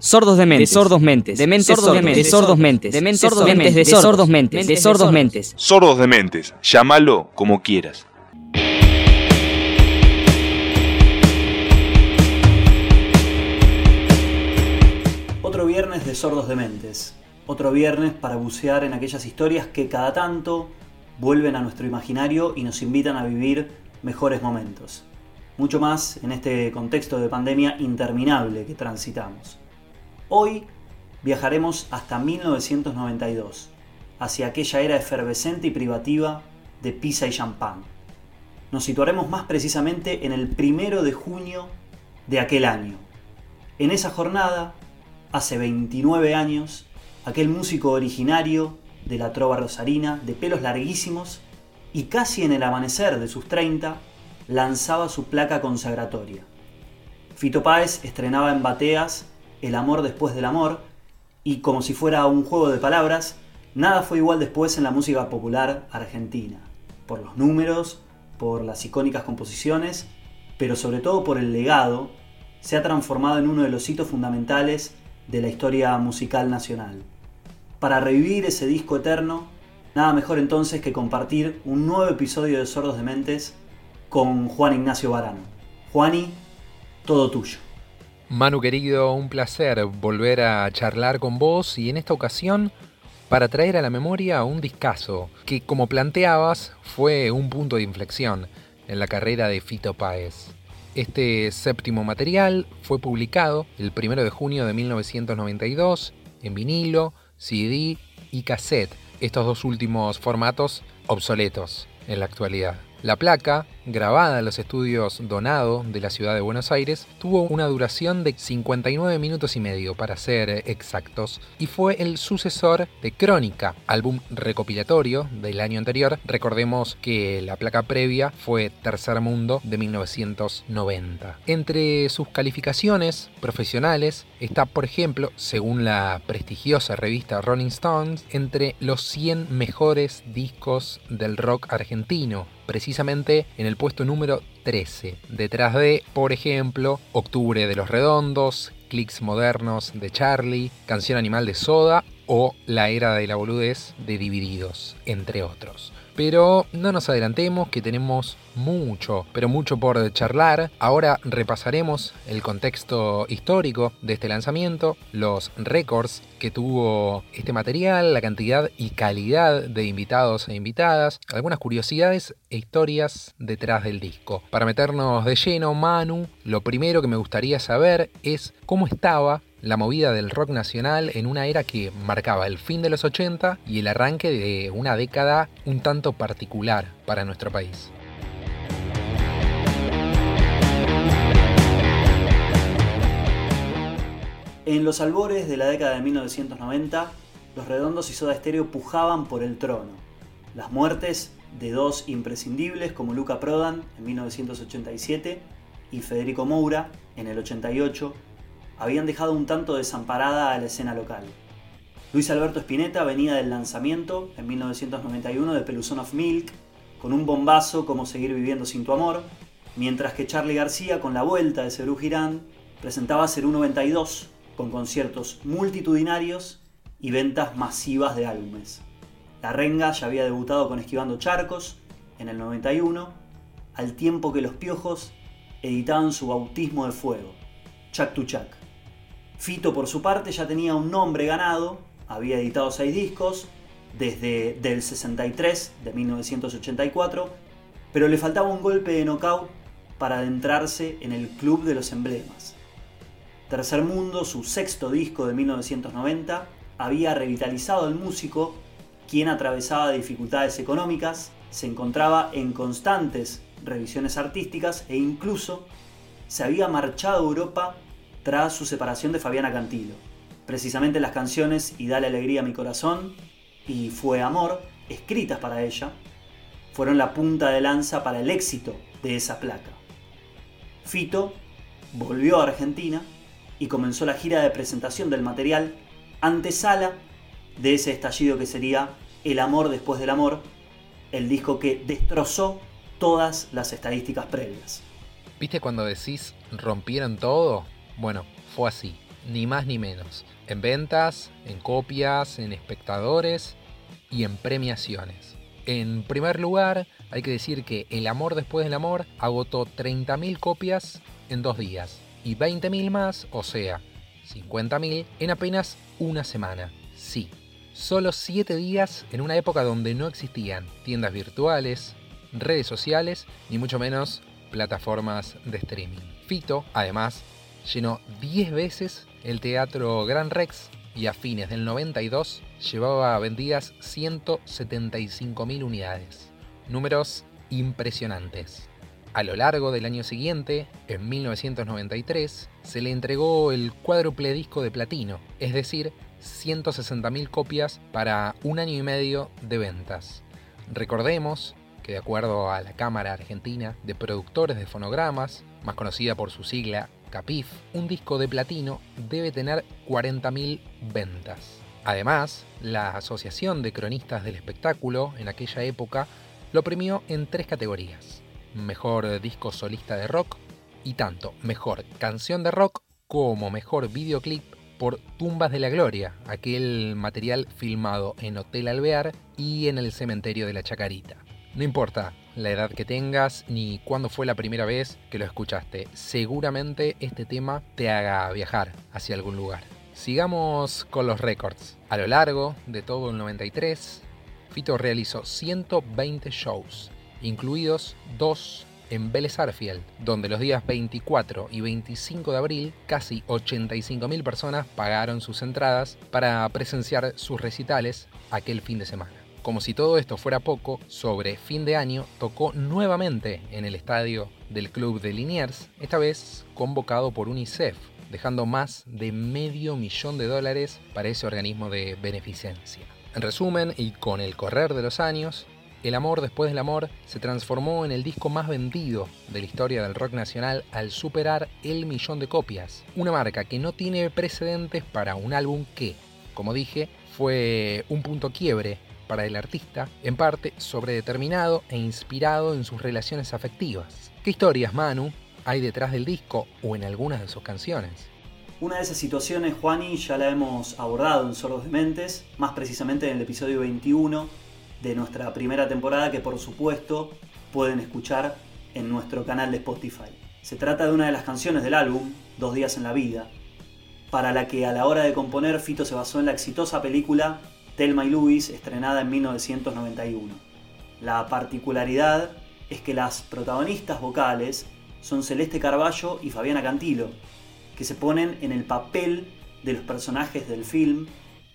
Sordos de mentes, sordos mentes, dementes sordos de mentes, sordos mentes, dementes sordos mentes, de sordos mentes, de sordos mentes. Sordos de mentes, llámalo como quieras. Otro viernes de sordos de mentes. Otro viernes para bucear en aquellas historias que cada tanto vuelven a nuestro imaginario y nos invitan a vivir mejores momentos. Mucho más en este contexto de pandemia interminable que transitamos. Hoy viajaremos hasta 1992, hacia aquella era efervescente y privativa de pizza y champán. Nos situaremos más precisamente en el primero de junio de aquel año. En esa jornada, hace 29 años, aquel músico originario de la trova rosarina, de pelos larguísimos, y casi en el amanecer de sus 30, lanzaba su placa consagratoria. Fito Páez estrenaba en Bateas el amor después del amor, y como si fuera un juego de palabras, nada fue igual después en la música popular argentina, por los números, por las icónicas composiciones, pero sobre todo por el legado, se ha transformado en uno de los hitos fundamentales de la historia musical nacional. Para revivir ese disco eterno, nada mejor entonces que compartir un nuevo episodio de Sordos de Mentes con Juan Ignacio Barano. Juani, todo tuyo. Manu querido, un placer volver a charlar con vos y en esta ocasión para traer a la memoria un discazo que como planteabas fue un punto de inflexión en la carrera de Fito Páez. Este séptimo material fue publicado el 1 de junio de 1992 en vinilo, CD y cassette, estos dos últimos formatos obsoletos en la actualidad. La placa, grabada en los estudios Donado de la ciudad de Buenos Aires, tuvo una duración de 59 minutos y medio, para ser exactos, y fue el sucesor de Crónica, álbum recopilatorio del año anterior. Recordemos que la placa previa fue Tercer Mundo de 1990. Entre sus calificaciones profesionales está, por ejemplo, según la prestigiosa revista Rolling Stones, entre los 100 mejores discos del rock argentino precisamente en el puesto número 13, detrás de, por ejemplo, Octubre de los Redondos, Clicks Modernos de Charlie, Canción Animal de Soda o La Era de la Boludez de Divididos, entre otros. Pero no nos adelantemos que tenemos mucho, pero mucho por charlar. Ahora repasaremos el contexto histórico de este lanzamiento, los récords que tuvo este material, la cantidad y calidad de invitados e invitadas, algunas curiosidades e historias detrás del disco. Para meternos de lleno, Manu, lo primero que me gustaría saber es cómo estaba la movida del rock nacional en una era que marcaba el fin de los 80 y el arranque de una década un tanto particular para nuestro país. En los albores de la década de 1990, los redondos y Soda Stereo pujaban por el trono. Las muertes de dos imprescindibles como Luca Prodan en 1987 y Federico Moura en el 88 habían dejado un tanto desamparada a la escena local. Luis Alberto Spinetta venía del lanzamiento en 1991 de Peluzón of Milk, con un bombazo como Seguir viviendo sin tu amor, mientras que Charlie García con la vuelta de Cerú Girán presentaba Cerú 92, con conciertos multitudinarios y ventas masivas de álbumes. La Renga ya había debutado con Esquivando Charcos en el 91, al tiempo que los Piojos editaban su bautismo de fuego, Chac to Chac. Fito, por su parte, ya tenía un nombre ganado, había editado seis discos, desde del 63 de 1984, pero le faltaba un golpe de knockout para adentrarse en el club de los emblemas. Tercer Mundo, su sexto disco de 1990, había revitalizado al músico, quien atravesaba dificultades económicas, se encontraba en constantes revisiones artísticas e incluso se había marchado a Europa tras su separación de Fabiana Cantilo. Precisamente las canciones Y Dale Alegría a mi corazón y Fue Amor, escritas para ella, fueron la punta de lanza para el éxito de esa placa. Fito volvió a Argentina y comenzó la gira de presentación del material antesala de ese estallido que sería El amor después del amor, el disco que destrozó todas las estadísticas previas. ¿Viste cuando decís rompieron todo? Bueno, fue así. ni más ni menos, en ventas, en copias, en espectadores y en premiaciones. En primer lugar, hay que decir que El amor después del amor agotó 30.000 copias en dos días y 20.000 más, o sea, 50.000 en apenas una semana. Sí, solo 7 días en una época donde no existían tiendas virtuales, redes sociales, ni mucho menos plataformas de streaming. Fito, además, llenó 10 veces el teatro Gran Rex y a fines del 92 llevaba vendidas 175.000 unidades. Números impresionantes. A lo largo del año siguiente, en 1993, se le entregó el cuádruple disco de platino, es decir, 160.000 copias para un año y medio de ventas. Recordemos que de acuerdo a la Cámara Argentina de Productores de Fonogramas, más conocida por su sigla CAPIF, un disco de platino debe tener 40.000 ventas. Además, la Asociación de Cronistas del Espectáculo en aquella época lo premió en tres categorías. Mejor disco solista de rock y tanto mejor canción de rock como mejor videoclip por Tumbas de la Gloria, aquel material filmado en Hotel Alvear y en el cementerio de la Chacarita. No importa la edad que tengas ni cuándo fue la primera vez que lo escuchaste, seguramente este tema te haga viajar hacia algún lugar. Sigamos con los récords. A lo largo de todo el 93, Fito realizó 120 shows, incluidos dos en Vélez Arfield, donde los días 24 y 25 de abril casi 85.000 personas pagaron sus entradas para presenciar sus recitales aquel fin de semana. Como si todo esto fuera poco, sobre fin de año tocó nuevamente en el estadio del club de Liniers, esta vez convocado por UNICEF, dejando más de medio millón de dólares para ese organismo de beneficencia. En resumen, y con el correr de los años, El amor después del amor se transformó en el disco más vendido de la historia del rock nacional al superar el millón de copias, una marca que no tiene precedentes para un álbum que, como dije, fue un punto quiebre para el artista, en parte sobredeterminado e inspirado en sus relaciones afectivas. ¿Qué historias, Manu, hay detrás del disco o en algunas de sus canciones? Una de esas situaciones, Juani, ya la hemos abordado en Sordos de Mentes, más precisamente en el episodio 21 de nuestra primera temporada, que por supuesto pueden escuchar en nuestro canal de Spotify. Se trata de una de las canciones del álbum, Dos días en la vida, para la que a la hora de componer Fito se basó en la exitosa película Thelma y Louise, estrenada en 1991. La particularidad es que las protagonistas vocales son Celeste Carballo y Fabiana Cantilo, que se ponen en el papel de los personajes del film,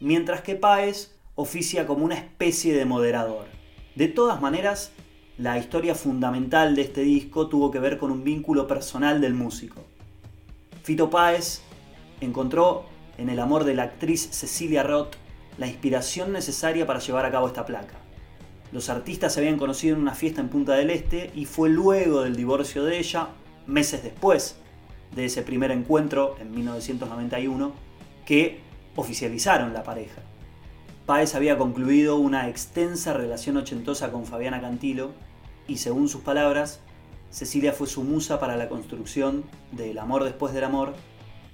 mientras que Páez oficia como una especie de moderador. De todas maneras, la historia fundamental de este disco tuvo que ver con un vínculo personal del músico. Fito Páez encontró en el amor de la actriz Cecilia Roth la inspiración necesaria para llevar a cabo esta placa. Los artistas se habían conocido en una fiesta en Punta del Este y fue luego del divorcio de ella, meses después de ese primer encuentro en 1991, que oficializaron la pareja. Páez había concluido una extensa relación ochentosa con Fabiana Cantilo y según sus palabras, Cecilia fue su musa para la construcción de El amor después del amor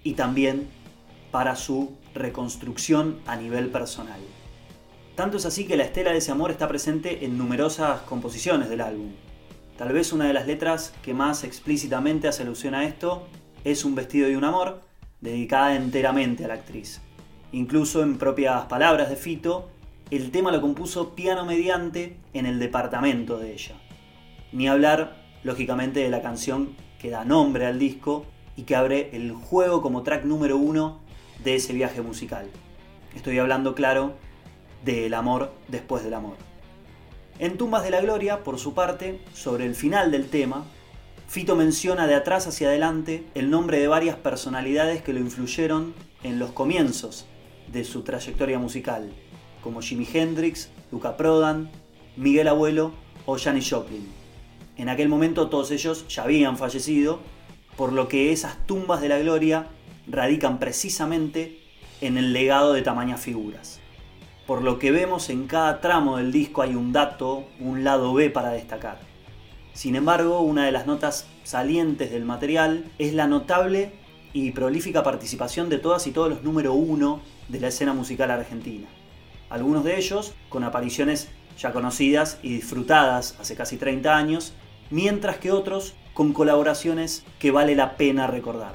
y también para su reconstrucción a nivel personal. Tanto es así que la estela de ese amor está presente en numerosas composiciones del álbum. Tal vez una de las letras que más explícitamente hace alusión a esto es Un vestido y un amor, dedicada enteramente a la actriz. Incluso en propias palabras de Fito, el tema lo compuso piano mediante en el departamento de ella. Ni hablar, lógicamente, de la canción que da nombre al disco y que abre el juego como track número uno de ese viaje musical. Estoy hablando, claro, del amor después del amor. En Tumbas de la Gloria, por su parte, sobre el final del tema, Fito menciona de atrás hacia adelante el nombre de varias personalidades que lo influyeron en los comienzos de su trayectoria musical, como Jimi Hendrix, Luca Prodan, Miguel Abuelo o Janis Joplin. En aquel momento todos ellos ya habían fallecido, por lo que esas tumbas de la gloria radican precisamente en el legado de tamañas figuras. Por lo que vemos en cada tramo del disco hay un dato, un lado B para destacar. Sin embargo, una de las notas salientes del material es la notable y prolífica participación de todas y todos los número uno de la escena musical argentina. Algunos de ellos con apariciones ya conocidas y disfrutadas hace casi 30 años, mientras que otros con colaboraciones que vale la pena recordar.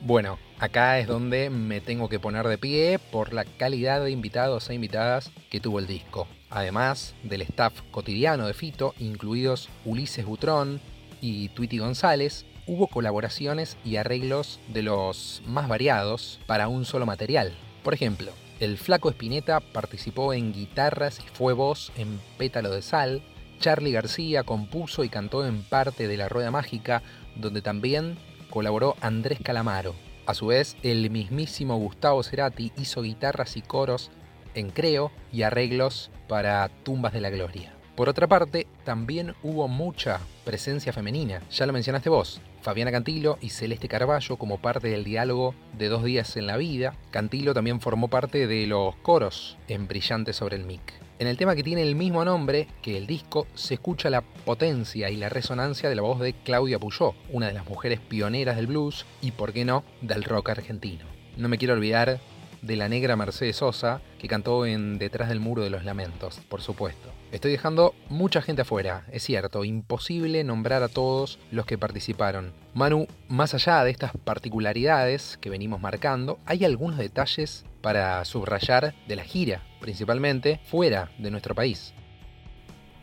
Bueno, acá es donde me tengo que poner de pie por la calidad de invitados e invitadas que tuvo el disco. Además del staff cotidiano de Fito, incluidos Ulises Butrón y Tweety González, hubo colaboraciones y arreglos de los más variados para un solo material. Por ejemplo, el Flaco Espineta participó en guitarras y fue voz en Pétalo de Sal. Charlie García compuso y cantó en parte de La Rueda Mágica, donde también colaboró Andrés Calamaro. A su vez, el mismísimo Gustavo Cerati hizo guitarras y coros en Creo y arreglos para Tumbas de la Gloria. Por otra parte, también hubo mucha presencia femenina. Ya lo mencionaste vos, Fabiana Cantilo y Celeste Carballo como parte del diálogo de Dos días en la vida. Cantilo también formó parte de los coros en Brillante sobre el mic. En el tema que tiene el mismo nombre que el disco, se escucha la potencia y la resonancia de la voz de Claudia Puyó, una de las mujeres pioneras del blues y, por qué no, del rock argentino. No me quiero olvidar de la negra Mercedes Sosa, que cantó en Detrás del Muro de los Lamentos, por supuesto. Estoy dejando mucha gente afuera, es cierto, imposible nombrar a todos los que participaron. Manu, más allá de estas particularidades que venimos marcando, hay algunos detalles para subrayar de la gira, principalmente fuera de nuestro país.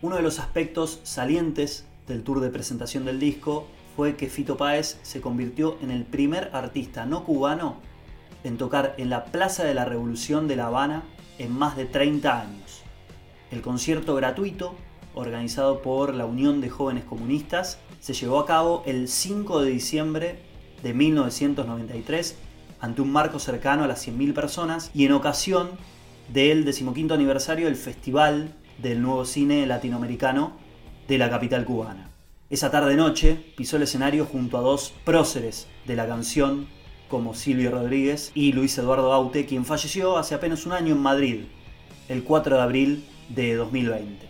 Uno de los aspectos salientes del tour de presentación del disco fue que Fito Páez se convirtió en el primer artista no cubano en tocar en la Plaza de la Revolución de La Habana en más de 30 años. El concierto gratuito, organizado por la Unión de Jóvenes Comunistas, se llevó a cabo el 5 de diciembre de 1993 ante un marco cercano a las 100.000 personas y en ocasión del decimoquinto aniversario del Festival del Nuevo Cine Latinoamericano de la capital cubana. Esa tarde-noche pisó el escenario junto a dos próceres de la canción como Silvio Rodríguez y Luis Eduardo Aute, quien falleció hace apenas un año en Madrid, el 4 de abril de 2020.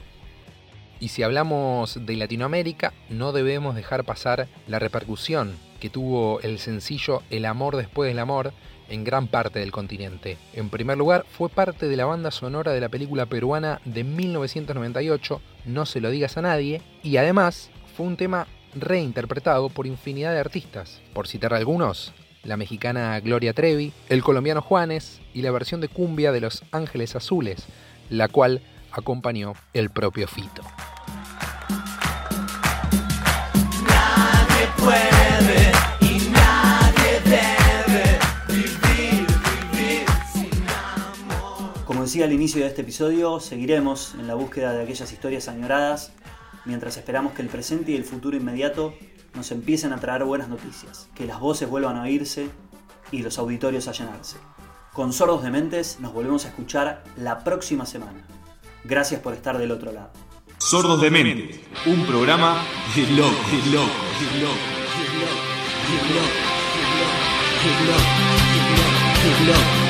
Y si hablamos de Latinoamérica, no debemos dejar pasar la repercusión que tuvo el sencillo El amor después del amor en gran parte del continente. En primer lugar, fue parte de la banda sonora de la película peruana de 1998, No se lo digas a nadie, y además fue un tema reinterpretado por infinidad de artistas. Por citar algunos, la mexicana Gloria Trevi, el colombiano Juanes y la versión de cumbia de Los Ángeles Azules, la cual acompañó el propio Fito. Como decía al inicio de este episodio, seguiremos en la búsqueda de aquellas historias añoradas mientras esperamos que el presente y el futuro inmediato nos empiecen a traer buenas noticias, que las voces vuelvan a oírse y los auditorios a llenarse. Con Sordos de Mentes nos volvemos a escuchar la próxima semana. Gracias por estar del otro lado. Sordos de Mentes, un programa de loco, de loco, de loco, de loco, de loco, de loco, de loco, de loco.